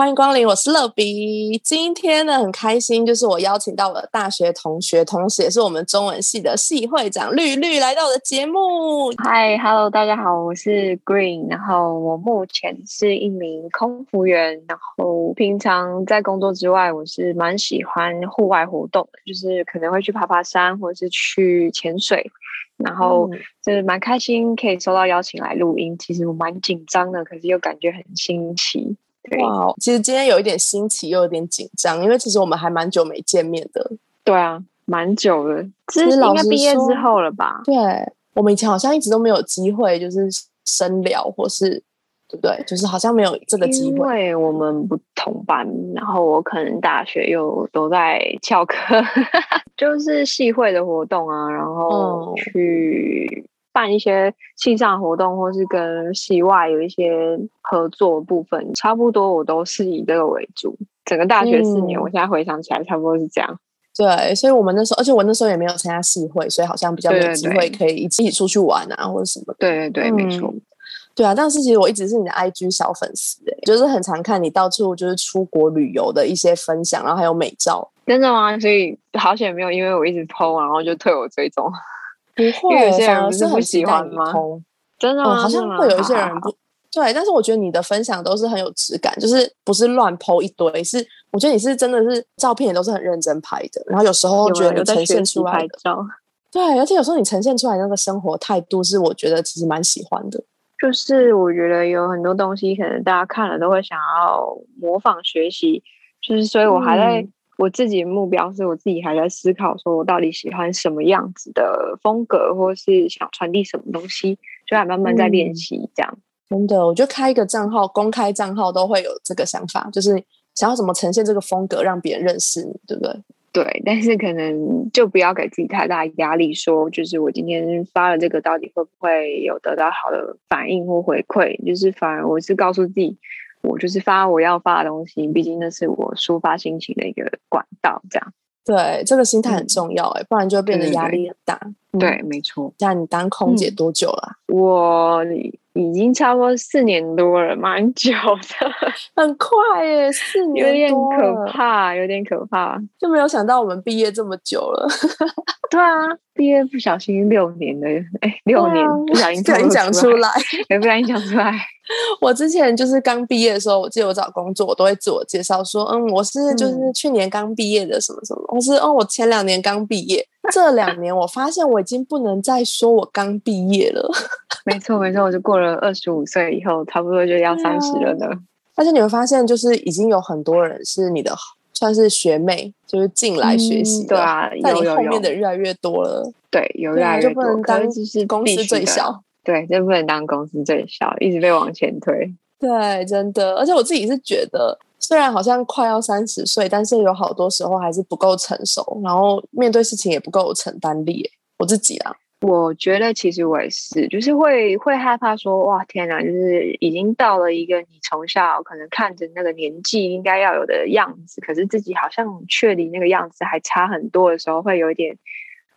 欢迎光临，我是乐比。今天呢，很开心，就是我邀请到我的大学同学，同时也是我们中文系的系会长绿绿来到我的节目。嗨，Hello，大家好，我是 Green，然后我目前是一名空服员，然后平常在工作之外，我是蛮喜欢户外活动的，就是可能会去爬爬山，或者是去潜水，然后就是蛮开心可以收到邀请来录音。其实我蛮紧张的，可是又感觉很新奇。哇，其实今天有一点新奇，又有点紧张，因为其实我们还蛮久没见面的。对啊，蛮久了，其实应该毕业之后了吧？对，我们以前好像一直都没有机会，就是深聊，或是对不对？就是好像没有这个机会。因为我们不同班，然后我可能大学又都在翘课，就是系会的活动啊，然后去。办一些线上活动，或是跟系外有一些合作部分，差不多我都是以这个为主。整个大学四年，我现在回想起来，差不多是这样。对，所以我们那时候，而且我那时候也没有参加系会，所以好像比较没有机会可以一起出去玩啊，或者什么。对对对，没错。对啊，但是其实我一直是你的 IG 小粉丝，哎，就是很常看你到处就是出国旅游的一些分享，然后还有美照。真的吗？所以好险没有，因为我一直 PO，然后就退我追踪。不会，有些人不是很喜欢吗？真的吗？好像会有一些人不对，但是我觉得你的分享都是很有质感，就是不是乱剖一堆，是我觉得你是真的是照片也都是很认真拍的，然后有时候觉得你呈现出来的，对，而且有时候你呈现出来那个生活态度是我觉得其实蛮喜欢的，就是我觉得有很多东西可能大家看了都会想要模仿学习，就是所以我还在。我自己的目标是我自己还在思考，说我到底喜欢什么样子的风格，或是想传递什么东西，就还慢慢在练习这样。真的，我觉得开一个账号，公开账号都会有这个想法，就是想要怎么呈现这个风格，让别人认识你，对不对？对，但是可能就不要给自己太大压力，说就是我今天发了这个，到底会不会有得到好的反应或回馈？就是反而我是告诉自己。我就是发我要发的东西，毕竟那是我抒发心情的一个管道，这样。对，这个心态很重要哎，不然就变得压力很大。对，没错。那你当空姐多久了？我。已经差不多四年多了，蛮久的，很快耶，四年有点可怕，有点可怕，就没有想到我们毕业这么久了。对啊，毕业不小心六年了，哎，六年 不小心讲出来，也不小心讲出来。我之前就是刚毕业的时候，我记得我找工作，我都会自我介绍说，嗯，我是就是去年刚毕业的什么什么，我是哦，我前两年刚毕业。这两年我发现我已经不能再说我刚毕业了。没错没错，我就过了二十五岁以后，差不多就要三十了呢。而且你会发现，就是已经有很多人是你的算是学妹，就是进来学习。对啊，在你后面的越来越多了。对，有越来越多。就不能当就是公司最小。对，就不能当公司最小，一直被往前推。对，真的。而且我自己是觉得。虽然好像快要三十岁，但是有好多时候还是不够成熟，然后面对事情也不够有承担力。我自己啊，我觉得其实我也是，就是会会害怕说，哇，天哪，就是已经到了一个你从小可能看着那个年纪应该要有的样子，可是自己好像却离那个样子还差很多的时候，会有一点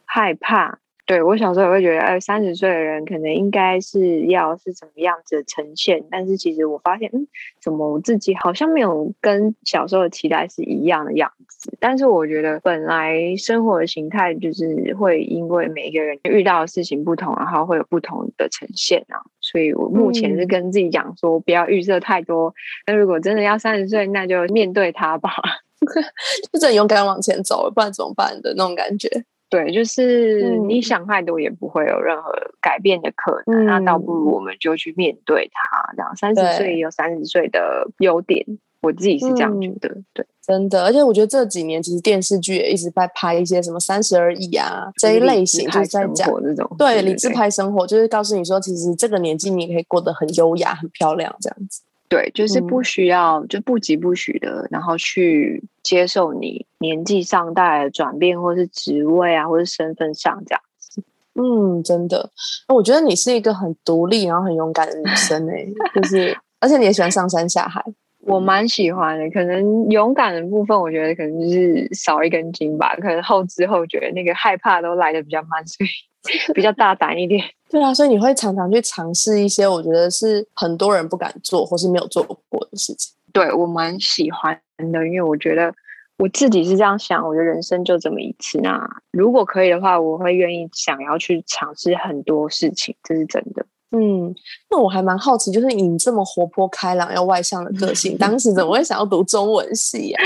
害怕。对我小时候也会觉得，哎，三十岁的人可能应该是要是怎么样子呈现，但是其实我发现，嗯，怎么我自己好像没有跟小时候的期待是一样的样子。但是我觉得，本来生活的形态就是会因为每一个人遇到的事情不同，然后会有不同的呈现啊。所以我目前是跟自己讲说，不要预设太多。那如果真的要三十岁，那就面对它吧，就很勇敢往前走，不然怎么办的那种感觉。对，就是你想太多也不会有任何改变的可能，那倒不如我们就去面对它。这样三十岁也有三十岁的优点，我自己是这样觉得。对，真的，而且我觉得这几年其实电视剧也一直在拍一些什么三十而已啊这一类型，就是在讲这种对理智拍生活，就是告诉你说，其实这个年纪你可以过得很优雅、很漂亮这样子。对，就是不需要，就不急不徐的，然后去接受你年纪上带来的转变，或是职位啊，或是身份上这样子。嗯，真的，那我觉得你是一个很独立，然后很勇敢的女 生哎，就是而且你也喜欢上山下海，我蛮喜欢的。可能勇敢的部分，我觉得可能就是少一根筋吧，可能后知后觉，那个害怕都来的比较慢，所以 比较大胆一点。对啊，所以你会常常去尝试一些我觉得是很多人不敢做或是没有做过的事情。对我蛮喜欢的，因为我觉得。我自己是这样想，我觉得人生就这么一次。那如果可以的话，我会愿意想要去尝试很多事情，这是真的。嗯，那我还蛮好奇，就是你这么活泼开朗又外向的个性，当时怎么会想要读中文系呀？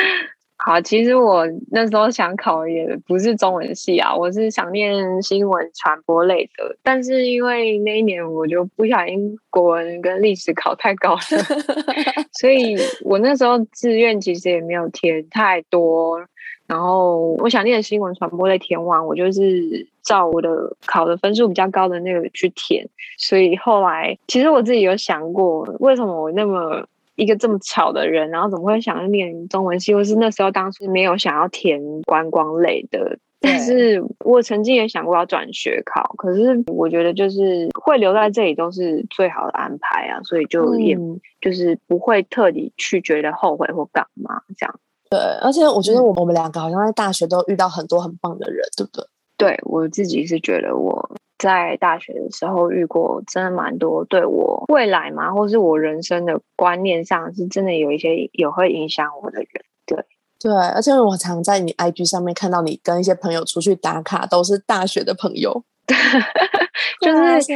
好，其实我那时候想考也不是中文系啊，我是想念新闻传播类的。但是因为那一年我就不小心国文跟历史考太高了，所以我那时候志愿其实也没有填太多。然后我想念新闻传播类填完，我就是照我的考的分数比较高的那个去填。所以后来其实我自己有想过，为什么我那么。一个这么巧的人，然后怎么会想要念中文系？或是那时候当时没有想要填观光类的，但是我曾经也想过要转学考，可是我觉得就是会留在这里都是最好的安排啊，所以就也就是不会特地去觉得后悔或干嘛这样。对，而且我觉得我我们两个好像在大学都遇到很多很棒的人，对不对？对我自己是觉得我。在大学的时候遇过真的蛮多对我未来嘛，或是我人生的观念上，是真的有一些也会影响我的人。对对，而且我常在你 IG 上面看到你跟一些朋友出去打卡，都是大学的朋友。就是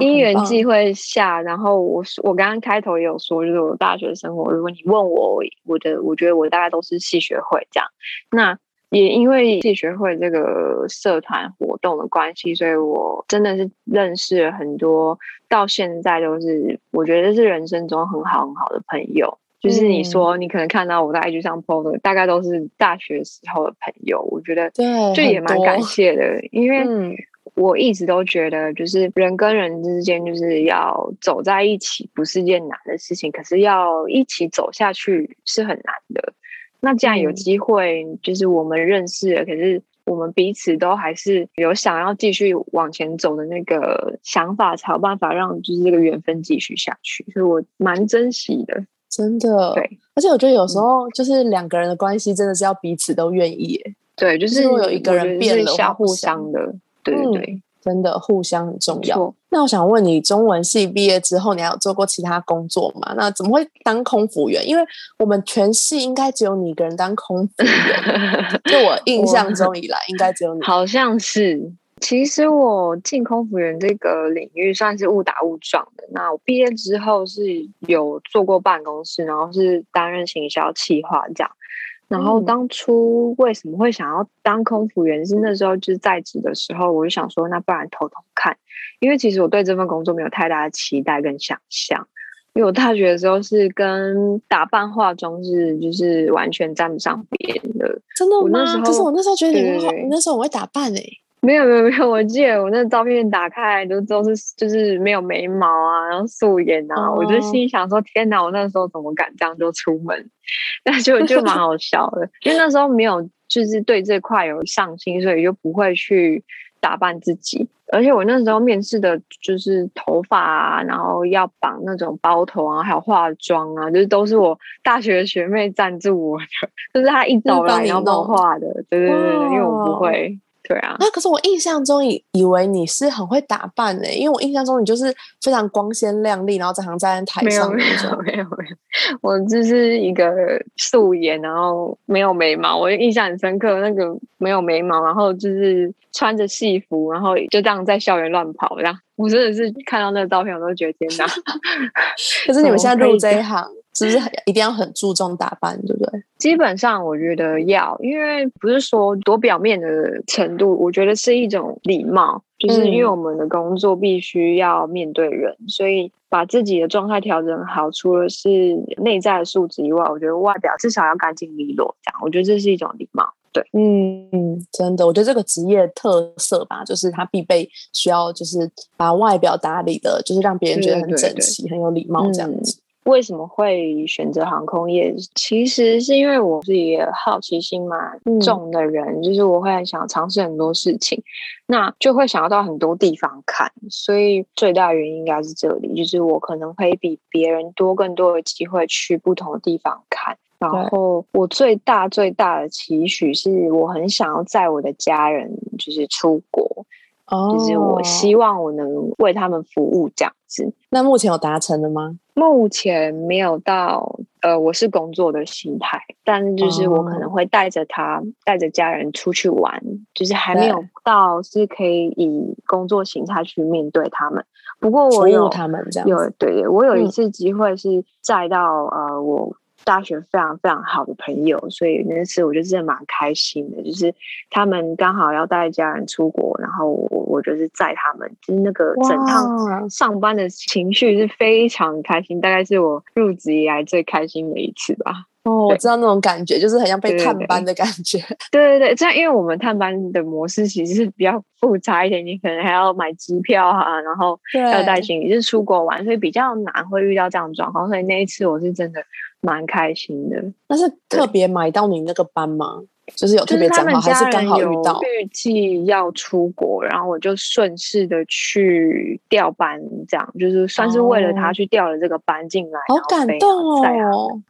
因缘际会下，然后我我刚刚开头也有说，就是我大学生活，如果你问我，我的我觉得我大概都是系学会这样。那也因为系学会这个社团活动的关系，所以我真的是认识了很多，到现在都是我觉得是人生中很好很好的朋友。就是你说你可能看到我在 IG 上 PO 的，大概都是大学时候的朋友。我觉得对，就也蛮感谢的，因为我一直都觉得，就是人跟人之间就是要走在一起，不是件难的事情，可是要一起走下去是很难的。那既然有机会，就是我们认识了，可是我们彼此都还是有想要继续往前走的那个想法，才有办法让就是这个缘分继续下去。所以我蛮珍惜的，真的。对，而且我觉得有时候就是两个人的关系真的是要彼此都愿意。对，就是有一个人变了，互相的。对对对。真的互相很重要。那我想问你，中文系毕业之后，你还有做过其他工作吗？那怎么会当空服员？因为我们全系应该只有你一个人当空服员。就我印象中以来，应该只有你。好像是。其实我进空服员这个领域算是误打误撞的。那我毕业之后是有做过办公室，然后是担任行销企划这样。然后当初为什么会想要当空服员？是那时候就是在职的时候，我就想说，那不然偷偷看，因为其实我对这份工作没有太大的期待跟想象。因为我大学的时候是跟打扮化妆是就是完全沾不上边的，真的吗？可是我那时候觉得你好，那时候我会打扮哎。没有没有没有，我记得我那照片打开来都都是就是没有眉毛啊，然后素颜啊，我就心想说天哪，我那时候怎么敢这样就出门？那就就蛮好笑的，因为那时候没有就是对这块有上心，所以就不会去打扮自己。而且我那时候面试的就是头发啊，然后要绑那种包头啊，还有化妆啊，就是都是我大学学妹赞助我的，就是她一走来然后帮我化的，对对对，因为我不会。对啊，那可是我印象中以以为你是很会打扮诶，因为我印象中你就是非常光鲜亮丽，然后常常站在台上。没有没有没有没有，我就是一个素颜，然后没有眉毛。我印象很深刻，那个没有眉毛，然后就是穿着戏服，然后就这样在校园乱跑，这样。我真的是看到那个照片，我都觉得天哪！可是你们现在入这一行。是不是一定要很注重打扮，对不对？基本上我觉得要，因为不是说多表面的程度，我觉得是一种礼貌，就是因为我们的工作必须要面对人，所以把自己的状态调整好，除了是内在的素质以外，我觉得外表至少要干净利落，这样我觉得这是一种礼貌。对，嗯嗯，真的，我觉得这个职业特色吧，就是他必备需要，就是把外表打理的，就是让别人觉得很整齐、很有礼貌这样子。为什么会选择航空业？其实是因为我是一个好奇心蛮重的人，就是我会想尝试很多事情，那就会想要到很多地方看。所以最大原因应该是这里，就是我可能会比别人多更多的机会去不同的地方看。然后我最大最大的期许是我很想要载我的家人就是出国。就是我希望我能为他们服务这样子。那目前有达成了吗？目前没有到，呃，我是工作的心态，但是就是我可能会带着他，带着家人出去玩，就是还没有到是可以以工作形态去面对他们。不过我有他们这样，有对对，我有一次机会是载到呃我。大学非常非常好的朋友，所以那次我就真的蛮开心的。就是他们刚好要带家人出国，然后我我就是载他们，就是那个整趟上班的情绪是非常开心，大概是我入职以来最开心的一次吧。哦，我知道那种感觉，就是很像被探班的感觉。对对对，这样因为我们探班的模式其实是比较复杂一点，你可能还要买机票啊，然后要带行李，就是出国玩，所以比较难会遇到这样的状况。所以那一次我是真的。蛮开心的，但是特别买到你那个班吗？就是有特别讲好，还是刚好遇到？预计要出国，然后我就顺势的去调班，这样就是算是为了他去调了这个班进来。好感动哦！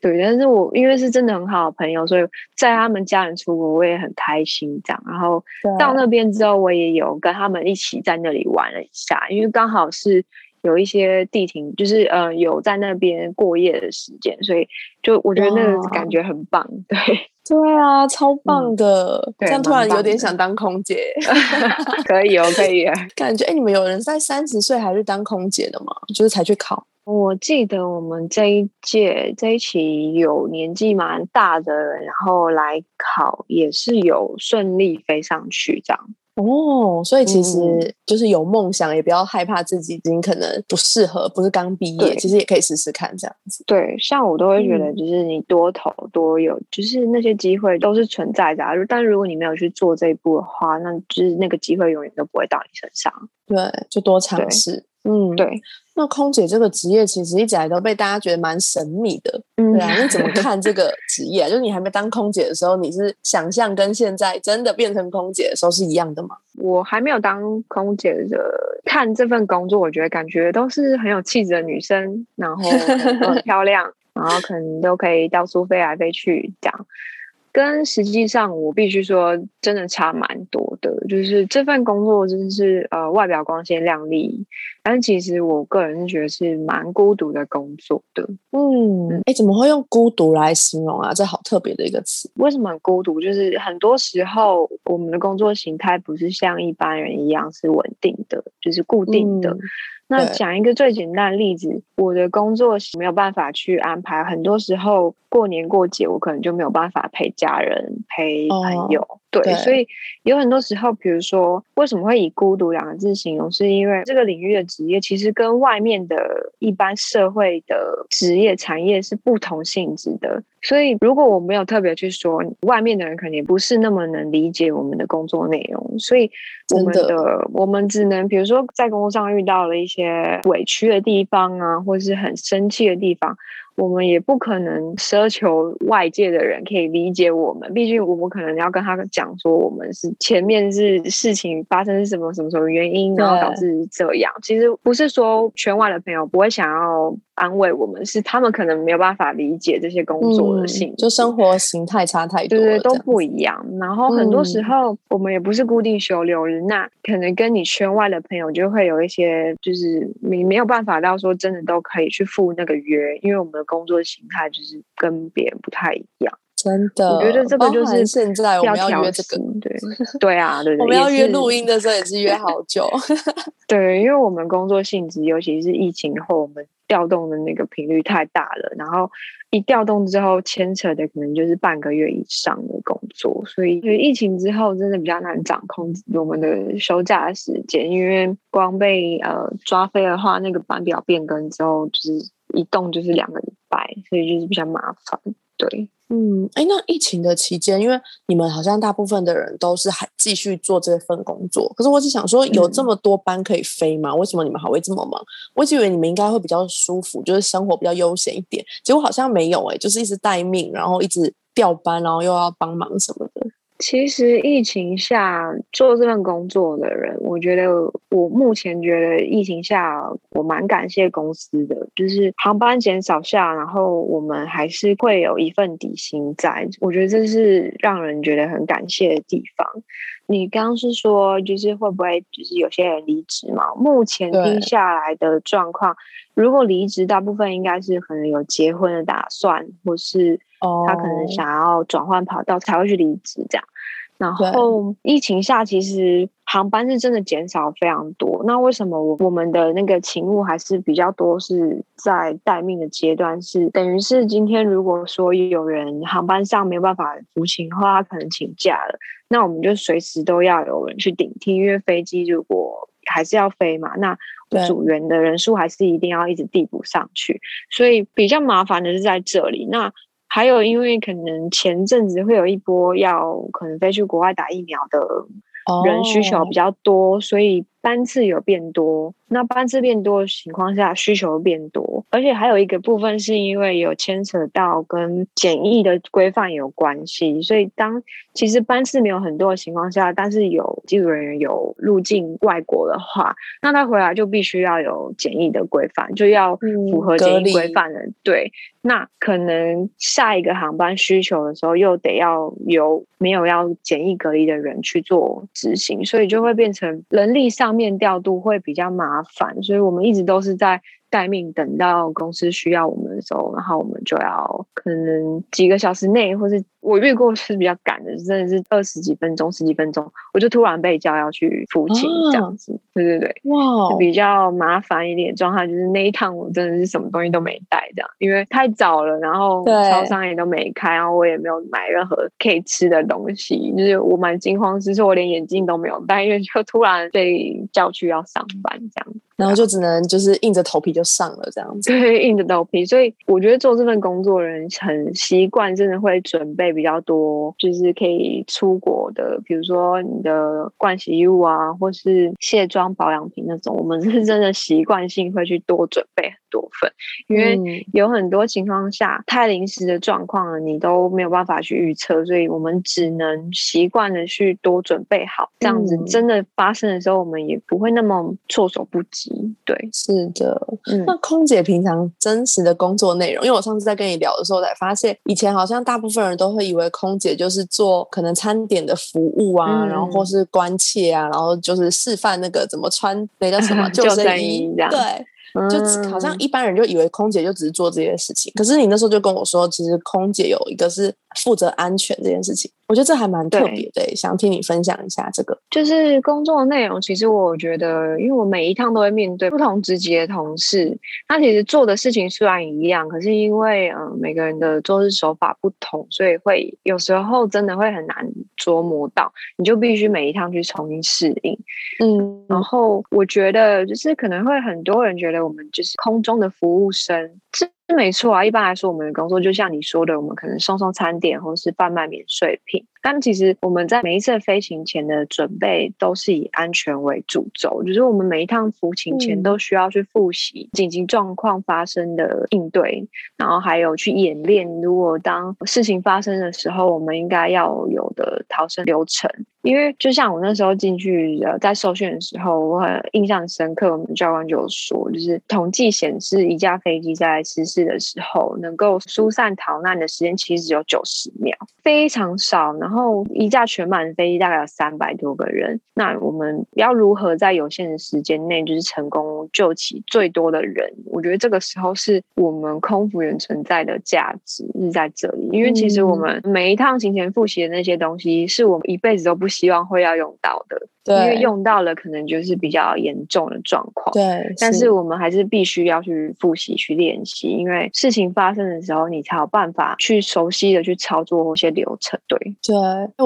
对，但是我因为是真的很好的朋友，所以在他们家人出国，我也很开心。这样，然后到那边之后，我也有跟他们一起在那里玩了一下，因为刚好是。有一些地停，就是呃有在那边过夜的时间，所以就我觉得那个感觉很棒，对对啊，超棒的，这样突然有点想当空姐，可以哦，可以，感觉哎，你们有人在三十岁还是当空姐的吗？就是才去考？我记得我们这一届这一期有年纪蛮大的人，然后来考也是有顺利飞上去这样。哦，所以其实就是有梦想，也不要害怕自己已经可能不适合，不是刚毕业，其实也可以试试看这样子。对，像我都会觉得，就是你多投多有，就是那些机会都是存在的。但如果你没有去做这一步的话，那就是那个机会永远都不会到你身上。对，就多尝试。嗯，对。那空姐这个职业其实一直来都被大家觉得蛮神秘的，对啊，你怎么看这个职业？就是你还没当空姐的时候，你是想象跟现在真的变成空姐的时候是一样的吗？我还没有当空姐的，看这份工作，我觉得感觉都是很有气质的女生，然后很 漂亮，然后可能都可以到处飞来飞去这样。跟实际上，我必须说，真的差蛮多的。就是这份工作真的是呃，外表光鲜亮丽，但其实我个人是觉得是蛮孤独的工作的。嗯，哎，怎么会用孤独来形容啊？这好特别的一个词。为什么孤独？就是很多时候我们的工作形态不是像一般人一样是稳定的，就是固定的。那讲一个最简单的例子，我的工作没有办法去安排，很多时候过年过节我可能就没有办法陪家人、陪朋友。对，所以有很多时候，比如说为什么会以孤独两个字形容，是因为这个领域的职业其实跟外面的一般社会的职业产业是不同性质的。所以如果我没有特别去说，外面的人肯定不是那么能理解我们的工作内容。所以我们的我们只能，比如说在工作上遇到了一些委屈的地方啊，或是很生气的地方。我们也不可能奢求外界的人可以理解我们，毕竟我们可能要跟他讲说，我们是前面是事情发生是什么什么什么原因，然后导致这样。其实不是说圈外的朋友不会想要安慰我们，是他们可能没有办法理解这些工作的性，就生活形态差太多，对对，都不一样。然后很多时候我们也不是固定休六日，那可能跟你圈外的朋友就会有一些，就是你没有办法到说真的都可以去赴那个约，因为我们。工作形态就是跟别人不太一样，真的。我觉得这个就是现在我们要约这个，对 对啊，对。我们要约录音的时候也是约好久，对，因为我们工作性质，尤其是疫情后，我们调动的那个频率太大了，然后一调动之后，牵扯的可能就是半个月以上的工作，所以疫情之后真的比较难掌控我们的休假时间，因为光被呃抓飞的话，那个班表变更之后，就是。一动就是两个礼拜，所以就是比较麻烦。对，嗯，哎，那疫情的期间，因为你们好像大部分的人都是还继续做这份工作，可是我只想说，有这么多班可以飞吗？为什么你们还会这么忙？我以为你们应该会比较舒服，就是生活比较悠闲一点，结果好像没有，哎，就是一直待命，然后一直调班，然后又要帮忙什么的。其实疫情下做这份工作的人，我觉得我目前觉得疫情下我蛮感谢公司的，就是航班减少下，然后我们还是会有一份底薪在，我觉得这是让人觉得很感谢的地方。你刚刚是说，就是会不会就是有些人离职嘛？目前听下来的状况，如果离职，大部分应该是可能有结婚的打算，或是他可能想要转换跑道才会去离职这样。然后疫情下，其实航班是真的减少非常多。那为什么我我们的那个勤务还是比较多？是在待命的阶段，是等于是今天如果说有人航班上没有办法服勤的话，他可能请假了，那我们就随时都要有人去顶替，因为飞机如果还是要飞嘛，那组员的人数还是一定要一直递补上去，所以比较麻烦的是在这里。那还有，因为可能前阵子会有一波要可能飞去国外打疫苗的人需求比较多，所以。班次有变多，那班次变多的情况下，需求变多，而且还有一个部分是因为有牵扯到跟检疫的规范有关系，所以当其实班次没有很多的情况下，但是有技术人员有入境外国的话，那他回来就必须要有检疫的规范，就要符合检疫规范的。对，那可能下一个航班需求的时候，又得要由没有要检疫隔离的人去做执行，所以就会变成人力上。面调度会比较麻烦，所以我们一直都是在。待命等到公司需要我们的时候，然后我们就要可能几个小时内，或是我遇过是比较赶的，真的是二十几分钟、十几分钟，我就突然被叫要去付钱这样子。对对对，哇，比较麻烦一点状态，就是那一趟我真的是什么东西都没带，这样，因为太早了，然后超商也都没开，然后我也没有买任何可以吃的东西，就是我蛮惊慌失措，我连眼镜都没有戴，因为就突然被叫去要上班这样。然后就只能就是硬着头皮就上了这样子，对，硬着头皮。所以我觉得做这份工作人很习惯，真的会准备比较多，就是可以出国的，比如说你的盥洗衣物啊，或是卸妆保养品那种，我们 是真的习惯性会去多准备很。多份，因为有很多情况下太临时的状况了，你都没有办法去预测，所以我们只能习惯的去多准备好，这样子真的发生的时候，我们也不会那么措手不及。对，是的。嗯那空姐平常真实的工作内容，因为我上次在跟你聊的时候才发现，以前好像大部分人都会以为空姐就是做可能餐点的服务啊，然后或是关切啊，然后就是示范那个怎么穿那叫什么 救生衣，对。就好像一般人就以为空姐就只是做这些事情，可是你那时候就跟我说，其实空姐有一个是负责安全这件事情。我觉得这还蛮特别的，想听你分享一下这个。就是工作的内容，其实我觉得，因为我每一趟都会面对不同职级的同事，他其实做的事情虽然一样，可是因为嗯每个人的做事手法不同，所以会有时候真的会很难琢磨到，你就必须每一趟去重新适应。嗯，然后我觉得就是可能会很多人觉得我们就是空中的服务生。是没错啊，一般来说，我们的工作就像你说的，我们可能送送餐点，或是贩卖免税品。但其实我们在每一次飞行前的准备都是以安全为主轴，就是我们每一趟服勤前都需要去复习紧急状况发生的应对，然后还有去演练，如果当事情发生的时候，我们应该要有的逃生流程。因为就像我那时候进去呃在受训的时候，我很印象深刻，我们教官就说，就是统计显示一架飞机在失事的时候，能够疏散逃难的时间其实只有九十秒，非常少。然后一架全满飞机大概有三百多个人，那我们要如何在有限的时间内就是成功救起最多的人？我觉得这个时候是我们空服员存在的价值是在这里，因为其实我们每一趟行前复习的那些东西，是我们一辈子都不。希望会要用到的，因为用到了可能就是比较严重的状况。对，但是我们还是必须要去复习、去练习，因为事情发生的时候，你才有办法去熟悉的去操作一些流程。对，对，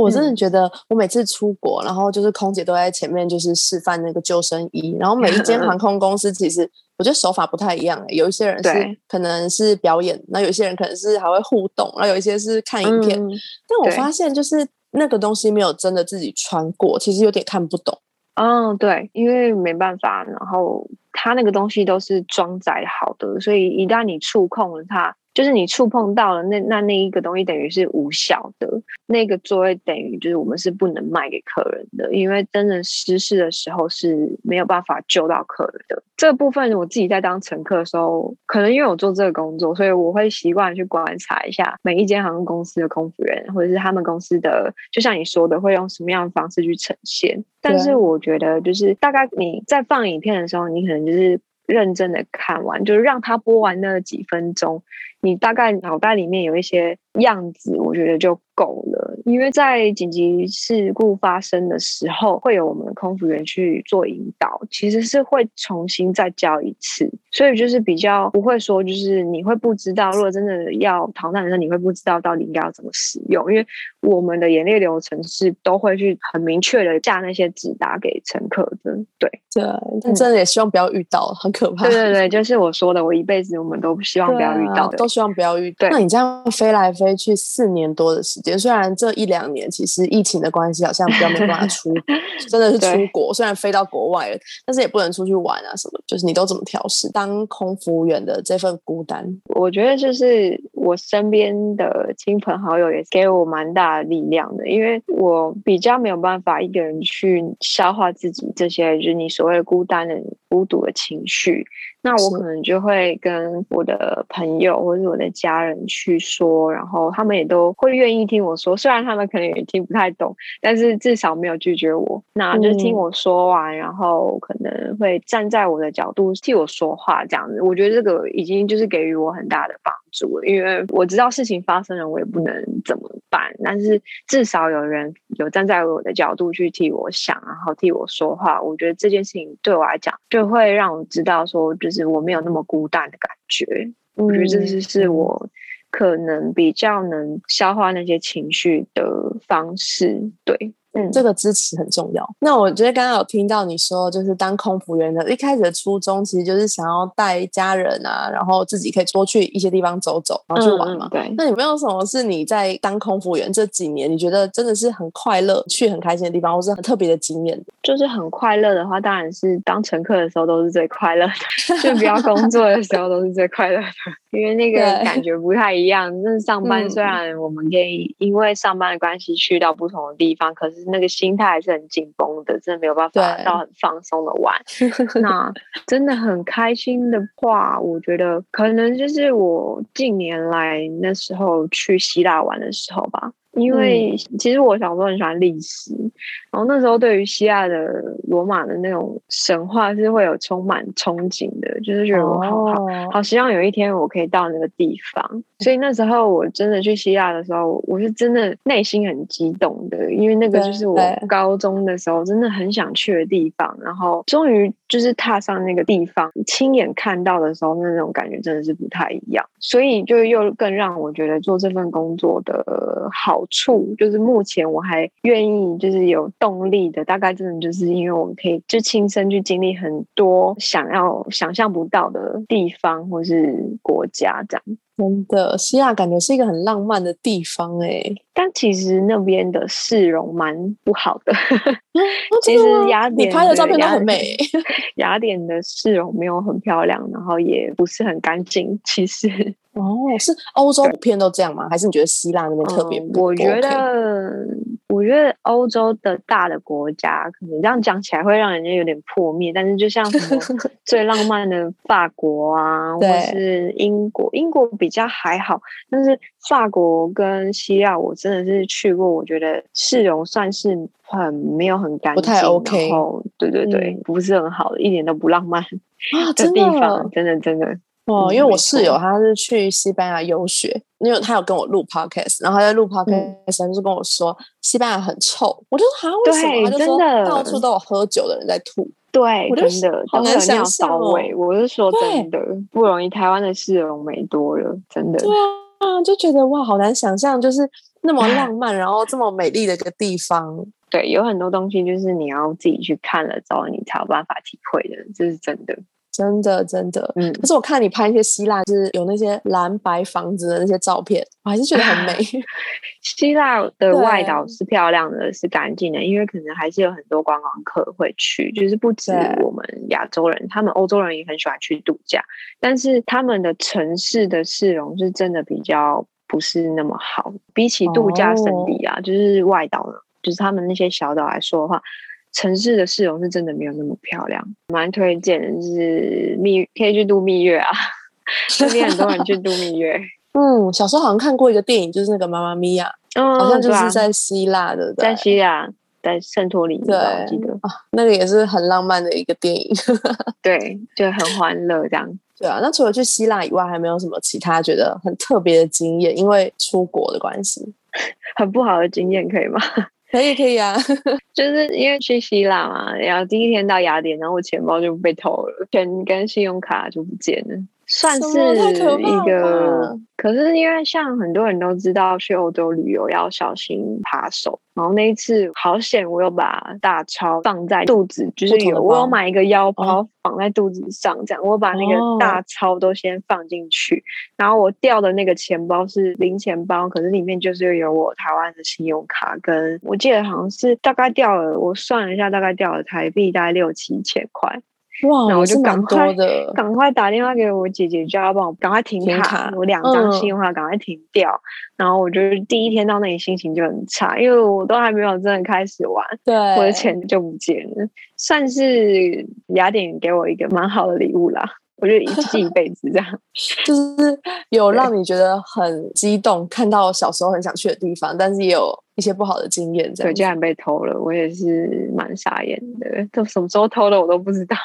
我真的觉得我每次出国，然后就是空姐都在前面就是示范那个救生衣，然后每一间航 空公司其实。我觉得手法不太一样。有一些人是可能是表演，那有一些人可能是还会互动，然后有一些是看影片。但我发现就是那个东西没有真的自己穿过，其实有点看不懂。嗯，对，因为没办法，然后它那个东西都是装载好的，所以一旦你触控了它。就是你触碰到了那那那一个东西，等于是无效的。那个座位等于就是我们是不能卖给客人的，因为真的失事的时候是没有办法救到客人的。这个部分我自己在当乘客的时候，可能因为我做这个工作，所以我会习惯去观察一下每一间航空公司的空服员，或者是他们公司的，就像你说的，会用什么样的方式去呈现。但是我觉得，就是大概你在放影片的时候，你可能就是认真的看完，就是让他播完那几分钟。你大概脑袋里面有一些样子，我觉得就够了。因为在紧急事故发生的时候，会有我们的空服员去做引导，其实是会重新再教一次，所以就是比较不会说，就是你会不知道，如果真的要逃难的时候，你会不知道到底应该要怎么使用。因为我们的演练流程是都会去很明确的架那些纸打给乘客的。对对，但真的也希望不要遇到，很可怕。对对对，就是我说的，我一辈子我们都希望不要遇到的。都希望不要遇。那你这样飞来飞去四年多的时间，虽然这一两年其实疫情的关系，好像比较没办法出，真的是出国。虽然飞到国外了，但是也不能出去玩啊什么。就是你都怎么调试当空服务员的这份孤单？我觉得就是我身边的亲朋好友也给我蛮大的力量的，因为我比较没有办法一个人去消化自己这些，就是你所谓的孤单的孤独的情绪。那我可能就会跟我的朋友或者我的家人去说，然后他们也都会愿意听我说。虽然他们可能也听不太懂，但是至少没有拒绝我。那就听我说完，然后可能会站在我的角度替我说话，这样子。我觉得这个已经就是给予我很大的帮助了，因为我知道事情发生了，我也不能怎么办。但是至少有人有站在我的角度去替我想，然后替我说话。我觉得这件事情对我来讲，就会让我知道说，就。就是我没有那么孤单的感觉，我觉得这是是我可能比较能消化那些情绪的方式，对。嗯，这个支持很重要。那我觉得刚刚有听到你说，就是当空服员的一开始的初衷，其实就是想要带家人啊，然后自己可以多去一些地方走走，然后去玩嘛。对。那有没有什么是你在当空服员这几年，你觉得真的是很快乐、去很开心的地方，或是很特别的经验？就是很快乐的话，当然是当乘客的时候都是最快乐的，就不要工作的时候都是最快乐的，因为那个 感觉不太一样。就是上班，虽然我们可以因为上班的关系去到不同的地方，可是。那个心态还是很紧绷的，真的没有办法到很放松的玩。那 真的很开心的话，我觉得可能就是我近年来那时候去希腊玩的时候吧。因为其实我小时候很喜欢历史，然后那时候对于希腊的罗马的那种神话是会有充满憧憬的，就是觉得我好好好希望有一天我可以到那个地方。所以那时候我真的去希腊的时候，我是真的内心很激动的，因为那个就是我高中的时候真的很想去的地方，然后终于就是踏上那个地方，亲眼看到的时候，那种感觉真的是不太一样。所以就又更让我觉得做这份工作的好。好处就是目前我还愿意，就是有动力的，大概真的就是因为我们可以就亲身去经历很多想要想象不到的地方或是国家这样。真的，希腊感觉是一个很浪漫的地方哎，但其实那边的市容蛮不好的。其实雅典你拍的照片都很美，雅典的市容没有很漂亮，然后也不是很干净。其实哦，是欧洲普遍都这样吗？还是你觉得希腊那边特别？我觉得。我觉得欧洲的大的国家，可能这样讲起来会让人家有点破灭。但是，就像什么 最浪漫的法国啊，或是英国，英国比较还好。但是法国跟希腊，我真的是去过，我觉得市容算是很没有很干净，不太 OK。然后，对对对，不是很好的，一点都不浪漫啊！的地方，真的真的。哦，因为我室友他是去西班牙游学，因为他有跟我录 podcast，然后他在录 podcast 时就跟我说西班牙很臭，我就说啊，为什么？他就说到处都有喝酒的人在吐，对，真的好难想象。我是说真的不容易，台湾的市容美多了，真的。对啊，就觉得哇，好难想象，就是那么浪漫，然后这么美丽的一个地方。对，有很多东西就是你要自己去看了之后，你才有办法体会的，这是真的。真的真的，嗯。可是我看你拍一些希腊，就是有那些蓝白房子的那些照片，我还是觉得很美。希腊的外岛是漂亮的，是干净的，因为可能还是有很多观光客会去，就是不止我们亚洲人，他们欧洲人也很喜欢去度假。但是他们的城市的市容是真的比较不是那么好，比起度假胜地啊，就是外岛呢，就是他们那些小岛来说的话。城市的市容是真的没有那么漂亮，蛮推荐的，是蜜可以去度蜜月啊，身边很多人去度蜜月。嗯，小时候好像看过一个电影，就是那个《妈妈咪呀》，好像就是在希腊的，在希腊，在圣托里尼，对，我记得啊，那个也是很浪漫的一个电影，对，就很欢乐这样。对啊，那除了去希腊以外，还没有什么其他觉得很特别的经验？因为出国的关系，很不好的经验，可以吗？可以可以啊，就是因为去希腊嘛，然后第一天到雅典，然后我钱包就被偷了，钱跟信用卡就不见了。算是一个，可是因为像很多人都知道去欧洲旅游要小心扒手，然后那一次好险，我又把大钞放在肚子，就是有我有买一个腰包绑在肚子上，这样我把那个大钞都先放进去，然后我掉的那个钱包是零钱包，可是里面就是有我台湾的信用卡，跟我记得好像是大概掉了，我算了一下，大概掉了台币大概六七千块。哇，那我就赶快的，赶快打电话给我姐姐，叫她帮我赶快停卡，我两张信用卡赶快停掉。然后我就第一天到那里心情就很差，因为我都还没有真的开始玩，对，我的钱就不见了，算是雅典给我一个蛮好的礼物啦。我觉得记一辈子这样，就是有让你觉得很激动，看到小时候很想去的地方，但是也有一些不好的经验，对，竟然被偷了，我也是蛮傻眼的，都什么时候偷的我都不知道。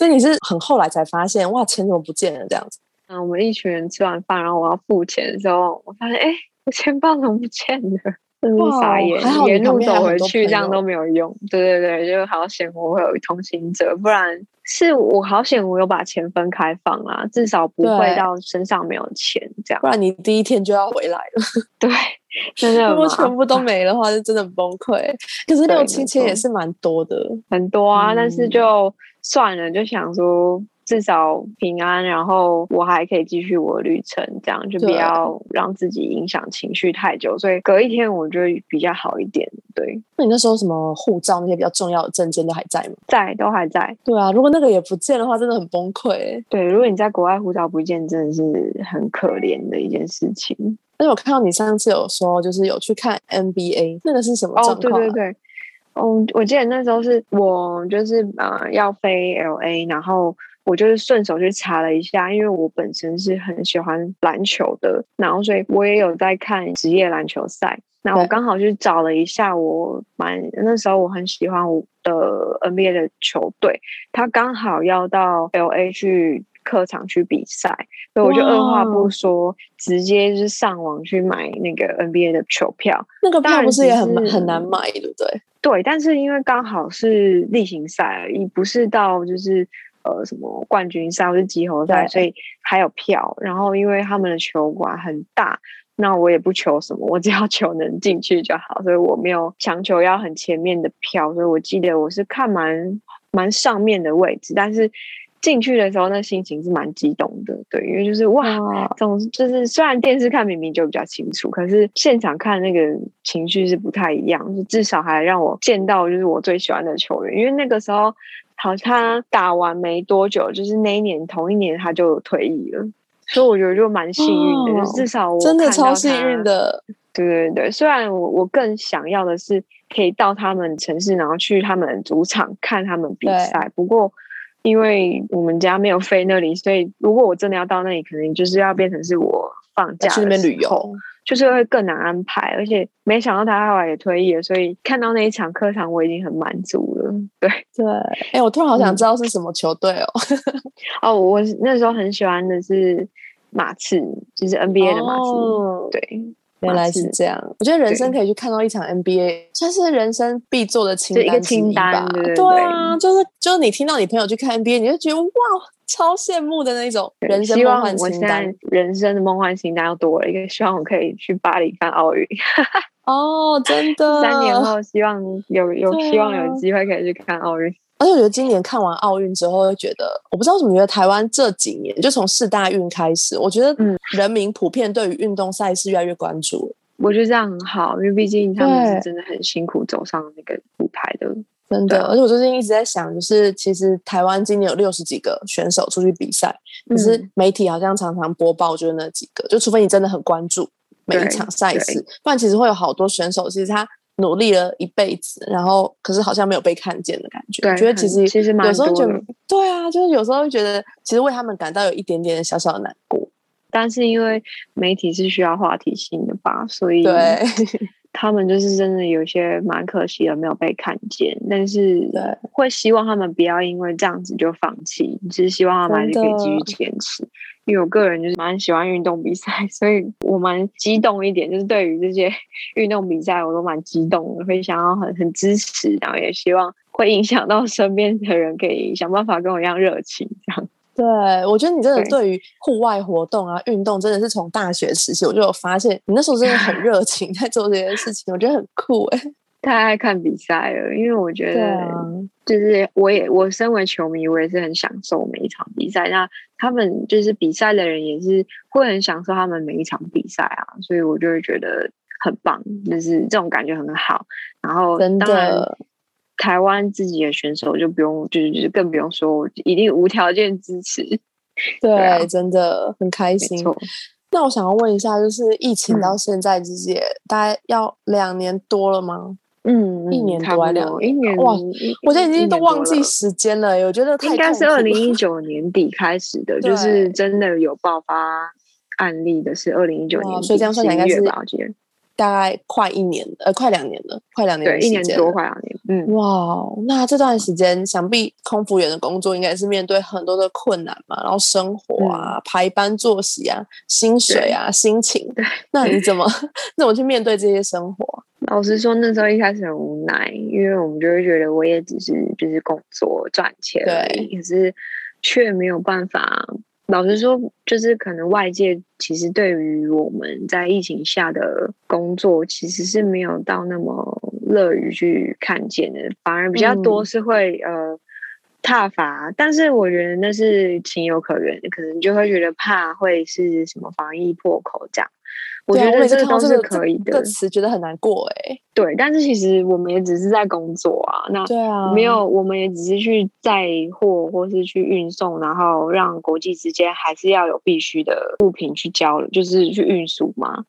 所以你是很后来才发现，哇，钱怎么不见了这样子？嗯，我们一群人吃完饭，然后我要付钱的时候，我发现，哎，我钱包怎么不见了？真是傻眼，沿路走回去这样都没有用。对对对，就好险我会有同行者，不然是我好险我有把钱分开放啊，至少不会到身上没有钱这样。不然你第一天就要回来了。对，真的，如果全部都没的话，就真的崩溃。可是六七千也是蛮多的，很多啊，但是就。算了，就想说至少平安，然后我还可以继续我的旅程，这样就不要让自己影响情绪太久。所以隔一天我觉得比较好一点。对，那你那时候什么护照那些比较重要的证件都还在吗？在，都还在。对啊，如果那个也不见的话，真的很崩溃。对，如果你在国外护照不见，真的是很可怜的一件事情。但是我看到你上次有说，就是有去看 NBA，那个是什么状况？对对对。嗯，我记得那时候是我就是呃要飞 L A，然后我就是顺手去查了一下，因为我本身是很喜欢篮球的，然后所以我也有在看职业篮球赛。那我刚好去找了一下，我蛮那时候我很喜欢我的 N B A 的球队，他刚好要到 L A 去客场去比赛，所以我就二话不说，直接就是上网去买那个 N B A 的球票。那个票不是也很很难买，对不对？对，但是因为刚好是例行赛而已，不是到就是呃什么冠军赛或是季后赛，所以还有票。然后因为他们的球馆很大，那我也不求什么，我只要求能进去就好，所以我没有强求要很前面的票。所以我记得我是看蛮蛮上面的位置，但是。进去的时候，那心情是蛮激动的，对，因为就是哇，总就是虽然电视看明明就比较清楚，可是现场看那个情绪是不太一样，就至少还让我见到就是我最喜欢的球员，因为那个时候好像打完没多久，就是那一年同一年他就退役了，所以我觉得就蛮幸运的，就至少我真的超幸运的，对对对，虽然我我更想要的是可以到他们城市，然后去他们主场看他们比赛，不过。因为我们家没有飞那里，所以如果我真的要到那里，可能就是要变成是我放假去那边旅游，就是会更难安排。而且没想到他后来也退役了，所以看到那一场客场，我已经很满足了。对对，哎，我突然好想知道是什么球队哦。哦，我那时候很喜欢的是马刺，就是 NBA 的马刺。对。原来是这样，我觉得人生可以去看到一场 NBA，算是人生必做的清单一个清单，对啊，就是就是你听到你朋友去看 NBA，你就觉得哇，超羡慕的那种人生梦幻清单。人生的梦幻清单要多了一个，希望我可以去巴黎看奥运。哦，真的，三年后希望有有希望有机会可以去看奥运。而且我觉得今年看完奥运之后，会觉得我不知道怎么觉得台湾这几年就从四大运开始，我觉得人民普遍对于运动赛事越来越关注。我觉得这样很好，因为毕竟他们是真的很辛苦走上那个舞台的，真的。而且我最近一直在想，就是其实台湾今年有六十几个选手出去比赛，可是媒体好像常常播报就是那几个，就除非你真的很关注每一场赛事，不然其实会有好多选手其实他。努力了一辈子，然后可是好像没有被看见的感觉。对，觉得其实其实有时候觉得，对啊，就是有时候会觉得，其实为他们感到有一点点小小的难过。但是因为媒体是需要话题性的吧，所以对他们就是真的有些蛮可惜的，没有被看见。但是会希望他们不要因为这样子就放弃，只是希望他们还是可以继续坚持。因为我个人就是蛮喜欢运动比赛，所以我蛮激动一点，就是对于这些 运动比赛，我都蛮激动的，会想要很很支持，然后也希望会影响到身边的人，可以想办法跟我一样热情。这样，对我觉得你真的对于户外活动啊、运动，真的是从大学时期我就有发现，你那时候真的很 热情在做这件事情，我觉得很酷哎。太爱看比赛了，因为我觉得，就是我也我身为球迷，我也是很享受每一场比赛。那他们就是比赛的人，也是会很享受他们每一场比赛啊，所以我就会觉得很棒，就是这种感觉很好。然后，当然，台湾自己的选手就不用，就是就是更不用说，一定无条件支持。对，真的很开心。那我想要问一下，就是疫情到现在这些大概要两年多了吗？嗯，一年多两一年哇！我现在已经都忘记时间了，我觉得应该是二零一 九年底开始的，就是真的有爆发案例的是二零一九年，所以这样算起来应该是。大概快一年，呃，快两年了，快两年，对，一年多，快两年。嗯，哇，那这段时间，想必空服员的工作应该是面对很多的困难嘛，然后生活啊、排班作息啊、薪水啊、心情，对，那你怎么 怎么去面对这些生活？老实说，那时候一开始很无奈，因为我们就会觉得我也只是就是工作赚钱而已，可是却没有办法。老实说，就是可能外界其实对于我们在疫情下的工作，其实是没有到那么乐于去看见的，反而比较多是会呃踏伐。但是我觉得那是情有可原的，可能就会觉得怕会是什么防疫破口这样。我觉得这都是可以的。个词觉得很难过哎。对，但是其实我们也只是在工作啊。那对啊，没有，我们也只是去载货或是去运送，然后让国际之间还是要有必须的物品去交，就是去运输嘛。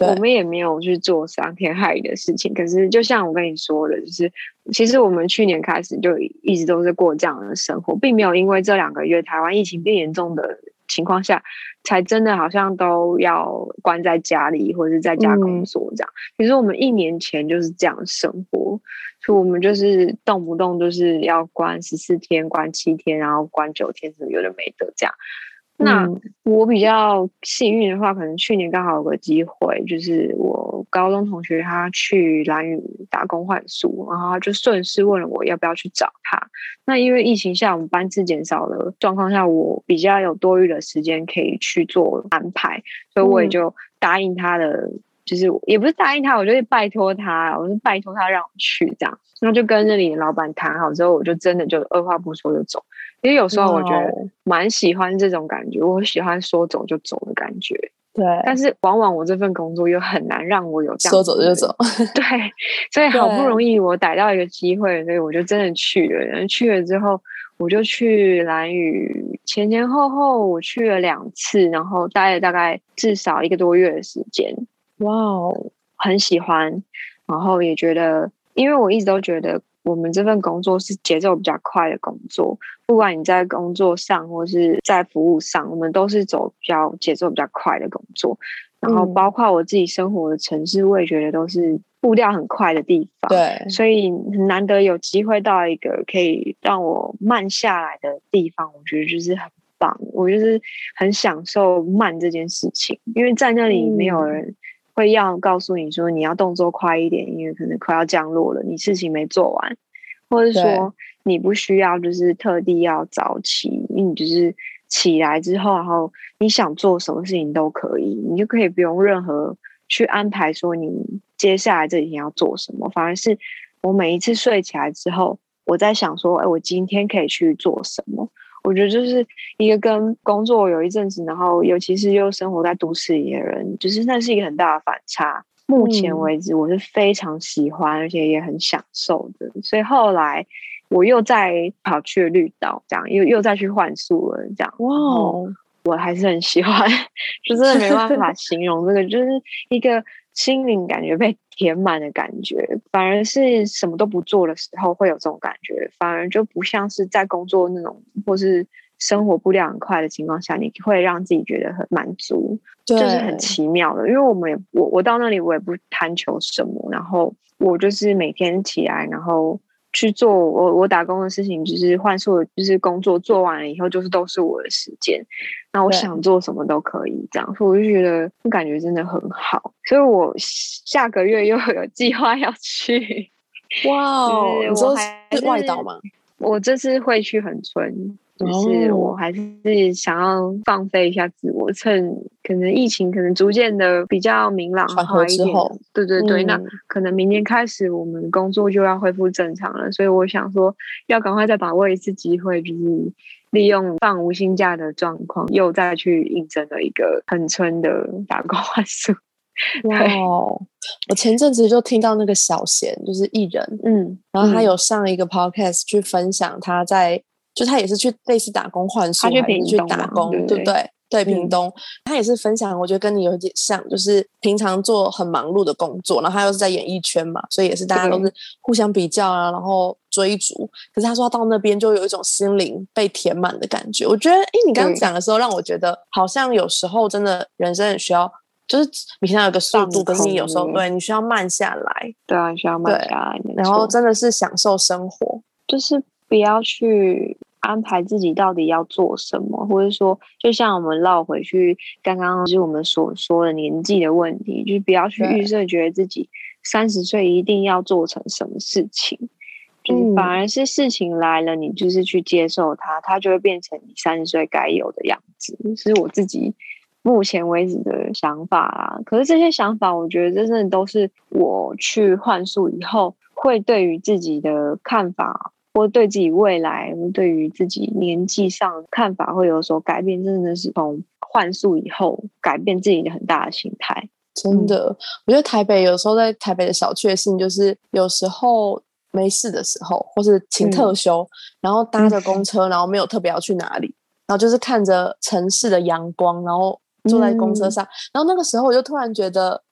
我们也没有去做伤天害理的事情。可是就像我跟你说的，就是其实我们去年开始就一直都是过这样的生活，并没有因为这两个月台湾疫情变严重的。情况下，才真的好像都要关在家里或者是在家工作这样。其实我们一年前就是这样生活，所以我们就是动不动就是要关十四天、关七天，然后关九天，什么有的没的这样。那我比较幸运的话，可能去年刚好有个机会，就是我高中同学他去蓝屿打工换宿，然后他就顺势问了我要不要去找他。那因为疫情下我们班次减少了状况下，我比较有多余的时间可以去做安排，所以我也就答应他的，就是也不是答应他，我就是拜托他，我是拜托他让我去这样。然后就跟那里的老板谈好之后，我就真的就二话不说就走。因为有时候我觉得蛮喜欢这种感觉，我喜欢说走就走的感觉。对，但是往往我这份工作又很难让我有这样说走就走。对，所以好不容易我逮到一个机会，所以我就真的去了。然后去了之后，我就去蓝屿，前前后后我去了两次，然后待了大概至少一个多月的时间。哇哦，很喜欢，然后也觉得，因为我一直都觉得。我们这份工作是节奏比较快的工作，不管你在工作上或是在服务上，我们都是走比较节奏比较快的工作。然后包括我自己生活的城市，我也觉得都是步调很快的地方。对，所以很难得有机会到一个可以让我慢下来的地方，我觉得就是很棒。我就是很享受慢这件事情，因为在那里没有人。会要告诉你说你要动作快一点，因为可能快要降落了，你事情没做完，或者说你不需要就是特地要早起，因为你就是起来之后，然后你想做什么事情都可以，你就可以不用任何去安排说你。接下来这几天要做什么，反而是我每一次睡起来之后，我在想说，哎，我今天可以去做什么？我觉得就是一个跟工作有一阵子，然后尤其是又生活在都市里的人，就是那是一个很大的反差。目前为止，我是非常喜欢，而且也很享受的。所以后来我又再跑去了绿岛，这样又又再去换宿了，这样哇，我还是很喜欢，就真的没办法形容这个，就是一个心灵感觉被填满的感觉。反而是什么都不做的时候会有这种感觉，反而就不像是在工作那种或是。生活步调很快的情况下，你会让自己觉得很满足，就是很奇妙的。因为我们也我我到那里我也不贪求什么，然后我就是每天起来，然后去做我我打工的事情，就是换宿，就是工作做完了以后，就是都是我的时间。那我想做什么都可以，这样，所以我就觉得感觉真的很好。所以我下个月又有计划要去。哇，你说是外岛吗？我这次会去横村。就是我还是想要放飞一下自我，趁可能疫情可能逐渐的比较明朗化一点，对对对，那可能明年开始我们工作就要恢复正常了，所以我想说要赶快再把握一次机会，就是利用放无薪假的状况，又再去应征了一个很村的打工换宿。哇，我前阵子就听到那个小贤就是艺人，嗯，然后他有上一个 podcast 去分享他在。就他也是去类似打工换宿，还是去打工，对不对？对，屏东，他也是分享，我觉得跟你有点像，就是平常做很忙碌的工作，然后他又是在演艺圈嘛，所以也是大家都是互相比较啊，然后追逐。可是他说他到那边就有一种心灵被填满的感觉。我觉得，哎，你刚刚讲的时候，让我觉得好像有时候真的人生很需要，就是你现在有个速度，可是你有时候对你需要慢下来，对啊，你需要慢下来，然后真的是享受生活，就是。不要去安排自己到底要做什么，或者说，就像我们绕回去刚刚就是我们所说的年纪的问题，就是不要去预设，觉得自己三十岁一定要做成什么事情，就是反而是事情来了，你就是去接受它，它就会变成你三十岁该有的样子。是我自己目前为止的想法啊。可是这些想法，我觉得真正都是我去换宿以后，会对于自己的看法。或对自己未来，对于自己年纪上看法会有所改变，真的是从换宿以后改变自己的很大的心态。真的，我觉得台北有时候在台北的小确幸，就是有时候没事的时候，或是请特休，然后搭着公车，然后没有特别要去哪里，然后就是看着城市的阳光，然后坐在公车上，然后那个时候我就突然觉得。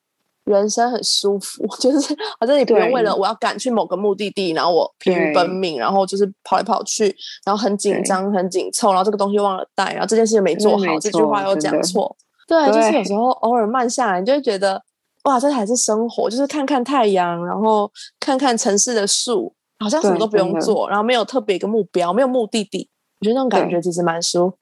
人生很舒服，就是好像你不用为了我要赶去某个目的地，然后我拼奔命，然后就是跑来跑去，然后很紧张、很紧凑，然后这个东西忘了带，然后这件事情没做好，这句话又讲错。对，就是有时候偶尔慢下来，你就会觉得哇，这才是生活，就是看看太阳，然后看看城市的树，好像什么都不用做，然后没有特别一个目标，没有目的地，我觉得那种感觉其实蛮舒服。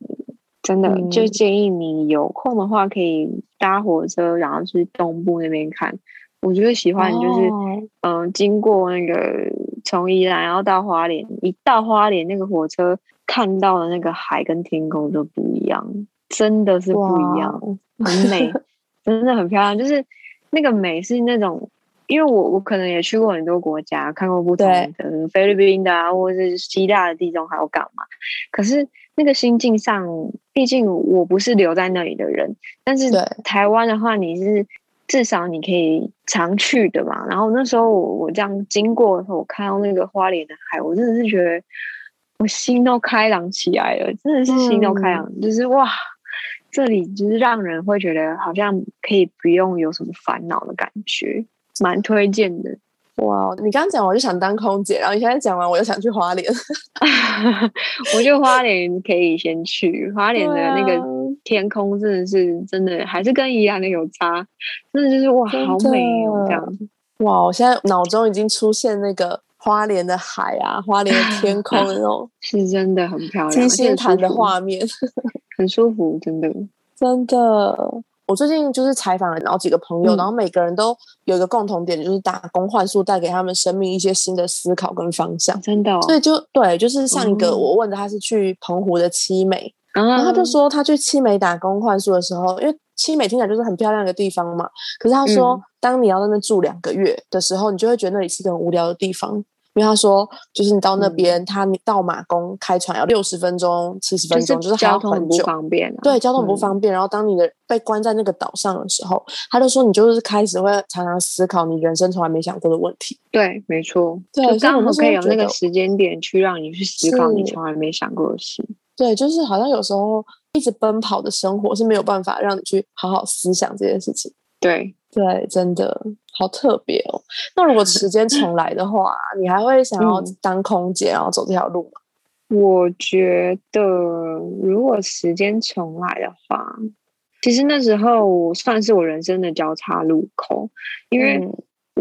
真的，就建议你有空的话，可以搭火车，然后去东部那边看。我觉得喜欢就是，嗯，经过那个从宜兰然后到花莲，一到花莲那个火车看到的那个海跟天空都不一样，真的是不一样，很美，真的很漂亮。就是那个美是那种，因为我我可能也去过很多国家，看过不同的菲律宾的啊，或者是希腊的地中海，我干嘛？可是。那个心境上，毕竟我不是留在那里的人，但是台湾的话，你是至少你可以常去的嘛。然后那时候我我这样经过的时候，我看到那个花莲的海，我真的是觉得我心都开朗起来了，真的是心都开朗，就是哇，这里就是让人会觉得好像可以不用有什么烦恼的感觉，蛮推荐的。哇，你刚刚讲我就想当空姐，然后你现在讲完我又想去花莲。我觉得花莲可以先去，花莲的那个天空真的是真的，还是跟宜兰的有差，真的就是哇，好美哦，这样。哇，我现在脑中已经出现那个花莲的海啊，花莲的天空 那种，是真的很漂亮，金星潭的画面，很舒服，真的，真的。我最近就是采访了好几个朋友，然后每个人都有一个共同点，就是打工换宿带给他们生命一些新的思考跟方向。真的，所以就对，就是上一个我问的他是去澎湖的七美，然后他就说他去七美打工换宿的时候，因为七美听起来就是很漂亮的地方嘛。可是他说，当你要在那住两个月的时候，你就会觉得那里是一个很无聊的地方。因为他说，就是你到那边，他到马公开船要六十分钟、七十分钟，就是交通很不方便。对，交通不方便。然后当你的被关在那个岛上的时候，他就说，你就是开始会常常思考你人生从来没想过的问题。对，没错。对，刚好可以有那个时间点去让你去思考你从来没想过的事。对，就是好像有时候一直奔跑的生活是没有办法让你去好好思想这件事情。对，对，真的。好特别哦！那如果时间重来的话，你还会想要当空姐，然后走这条路吗？我觉得，如果时间重来的话，其实那时候算是我人生的交叉路口，因为。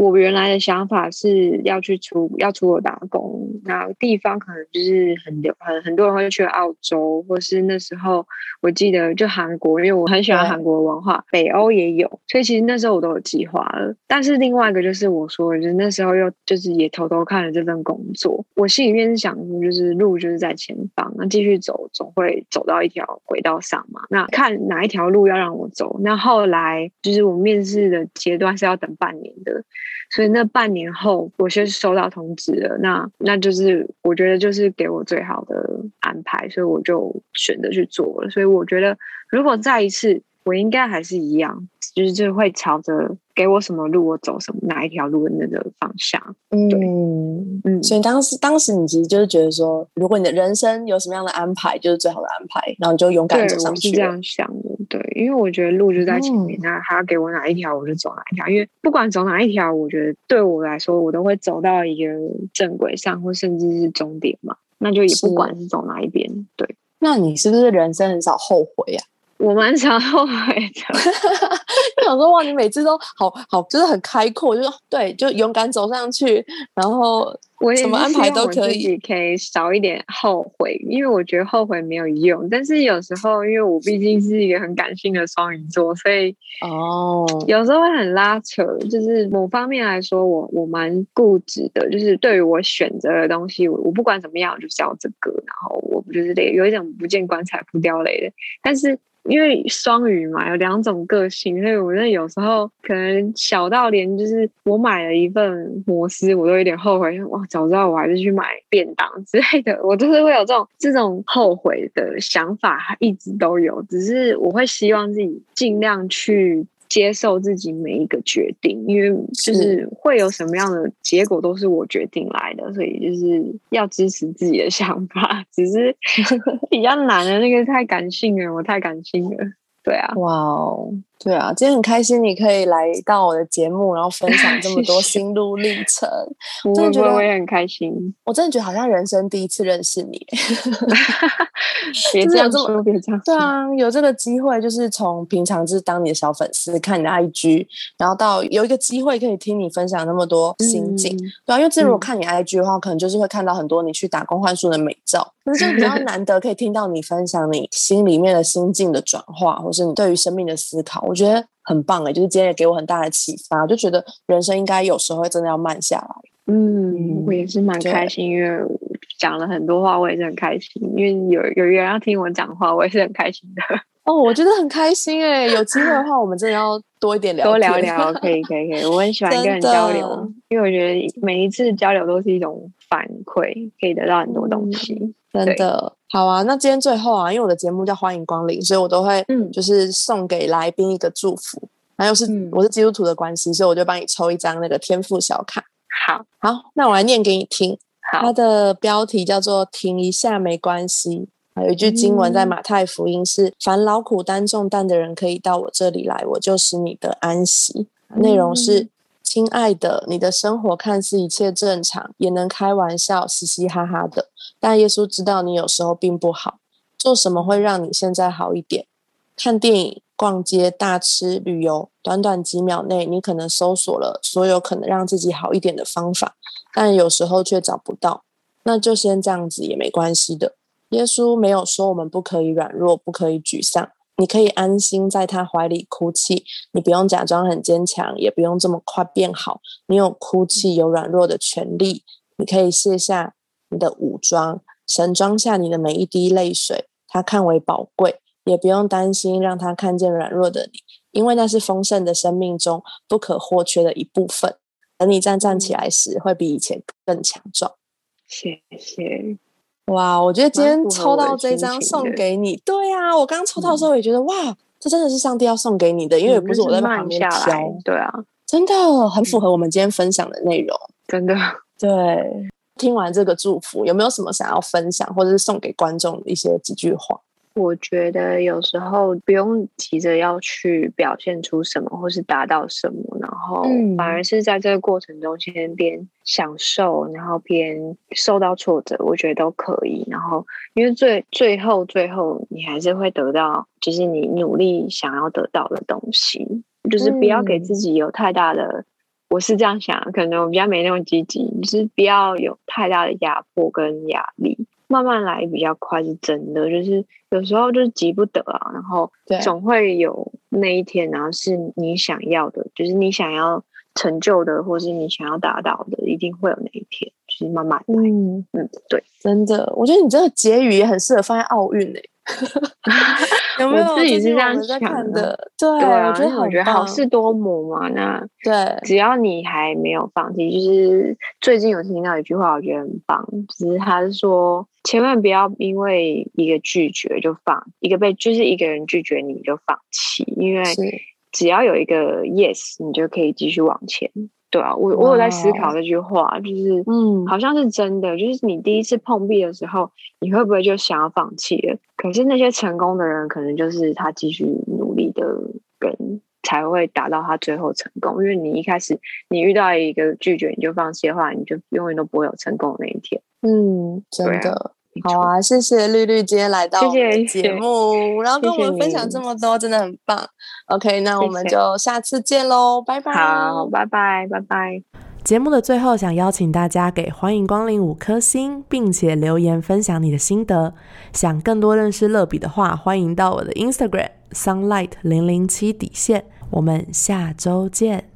我原来的想法是要去出要出国打工，那地方可能就是很很很多人会去澳洲，或是那时候我记得就韩国，因为我很喜欢韩国文化，北欧也有，所以其实那时候我都有计划了。但是另外一个就是我说，就是那时候又就是也偷偷看了这份工作，我心里面是想说，就是路就是在前方，那继续走总会走到一条轨道上嘛。那看哪一条路要让我走，那后来就是我面试的阶段是要等半年的。所以那半年后，我先收到通知了，那那就是我觉得就是给我最好的安排，所以我就选择去做了。所以我觉得，如果再一次，我应该还是一样，就是就会朝着。给我什么路，我走什么哪一条路的那个方向。嗯嗯，所以当时当时你其实就是觉得说，如果你的人生有什么样的安排，就是最好的安排，然后你就勇敢走上去。是这样想的，对，因为我觉得路就在前面，那他要给我哪一条，我就走哪一条。因为不管走哪一条，我觉得对我来说，我都会走到一个正轨上，或甚至是终点嘛。那就也不管是走哪一边，对。那你是不是人生很少后悔呀？我蛮常后悔的，就想说哇，你每次都好好，就是很开阔，就是对，就勇敢走上去，然后。我什么安排都可以，可以少一点后悔，因为我觉得后悔没有用。但是有时候，因为我毕竟是一个很感性的双鱼座，所以哦，有时候会很拉扯。就是某方面来说，我我蛮固执的，就是对于我选择的东西，我我不管怎么样，我就是要这个。然后我不就是得有一种不见棺材不掉泪的，但是。因为双鱼嘛，有两种个性，所以我觉得有时候可能小到连就是我买了一份摩斯，我都有点后悔。哇，早知道我还是去买便当之类的，我就是会有这种这种后悔的想法，一直都有。只是我会希望自己尽量去。接受自己每一个决定，因为就是会有什么样的结果都是我决定来的，所以就是要支持自己的想法。只是 比较难的那个太感性了，我太感性了。对啊，哇哦。对啊，今天很开心你可以来到我的节目，然后分享 这么多心路历程。我真的觉得我也很开心。我真的觉得好像人生第一次认识你。别这样说，别这样。对啊，有这个机会，就是从平常就是当你的小粉丝，看你的 IG，然后到有一个机会可以听你分享那么多心境。对啊，因为这如果看你 IG 的话，可能就是会看到很多你去打工换数的美照，可是就比较难得可以听到你分享你心里面的心境的转化，或是你对于生命的思考。我觉得很棒哎，就是今天也给我很大的启发，就觉得人生应该有时候真的要慢下来。嗯，我也是蛮开心，因为讲了很多话，我也是很开心，因为有有人要听我讲话，我也是很开心的。哦，我觉得很开心哎，有机会的话，我们真的要多一点聊，多聊聊，可以可以可以，我很喜欢跟人交流，因为我觉得每一次交流都是一种反馈，可以得到很多东西，真的。好啊，那今天最后啊，因为我的节目叫欢迎光临，所以我都会嗯，就是送给来宾一个祝福。那又是我是基督徒的关系，所以我就帮你抽一张那个天赋小卡。好，好，那我来念给你听。好，它的标题叫做“停一下没关系”。有一句经文在马太福音是：“凡劳苦担重担的人，可以到我这里来，我就使你的安息。”内容是：“亲爱的，你的生活看似一切正常，也能开玩笑，嘻嘻哈哈的。”但耶稣知道你有时候并不好，做什么会让你现在好一点？看电影、逛街、大吃、旅游，短短几秒内，你可能搜索了所有可能让自己好一点的方法，但有时候却找不到。那就先这样子也没关系的。耶稣没有说我们不可以软弱，不可以沮丧，你可以安心在他怀里哭泣。你不用假装很坚强，也不用这么快变好。你有哭泣、有软弱的权利。你可以卸下。你的武装，神装下你的每一滴泪水，他看为宝贵，也不用担心让他看见软弱的你，因为那是丰盛的生命中不可或缺的一部分。等你站站起来时，会比以前更强壮。谢谢。哇，我觉得今天抽到这张送给你。对啊，我刚抽到的时候也觉得哇，这真的是上帝要送给你的，因为不是我在旁边挑。对啊，真的很符合我们今天分享的内容。真的，对。听完这个祝福，有没有什么想要分享，或者是送给观众一些几句话？我觉得有时候不用急着要去表现出什么，或是达到什么，然后反而是在这个过程中先边享受，然后边受到挫折，我觉得都可以。然后因为最最后最后，你还是会得到，就是你努力想要得到的东西，就是不要给自己有太大的。我是这样想，可能我比较没那么积极，就是不要有太大的压迫跟压力，慢慢来比较快，是真的。就是有时候就是急不得啊，然后总会有那一天，然后是你想要的，就是你想要成就的，或是你想要达到的，一定会有那一天。就是慢慢来，嗯嗯，对，真的，我觉得你这个结语也很适合放在奥运诶。有没有自己是这样想的？对，我觉得我觉得好事多磨嘛。那对，只要你还没有放弃，就是最近有听到一句话，我觉得很棒，就是他是说，千万不要因为一个拒绝就放，一个被就是一个人拒绝你就放弃，因为只要有一个 yes，你就可以继续往前。对啊，我我有在思考这句话，就是嗯，好像是真的。就是你第一次碰壁的时候，你会不会就想要放弃了？可是那些成功的人，可能就是他继续努力的人，才会达到他最后成功。因为你一开始你遇到一个拒绝你就放弃的话，你就永远都不会有成功的那一天。嗯，真的。好啊，谢谢绿绿今天来到我们的节目，然后跟我们分享这么多，真的很棒。OK，那我们就下次见喽，拜拜。好，拜拜，拜拜。节目的最后，想邀请大家给欢迎光临五颗星，并且留言分享你的心得。想更多认识乐比的话，欢迎到我的 Instagram sunlight 零零七底线。我们下周见。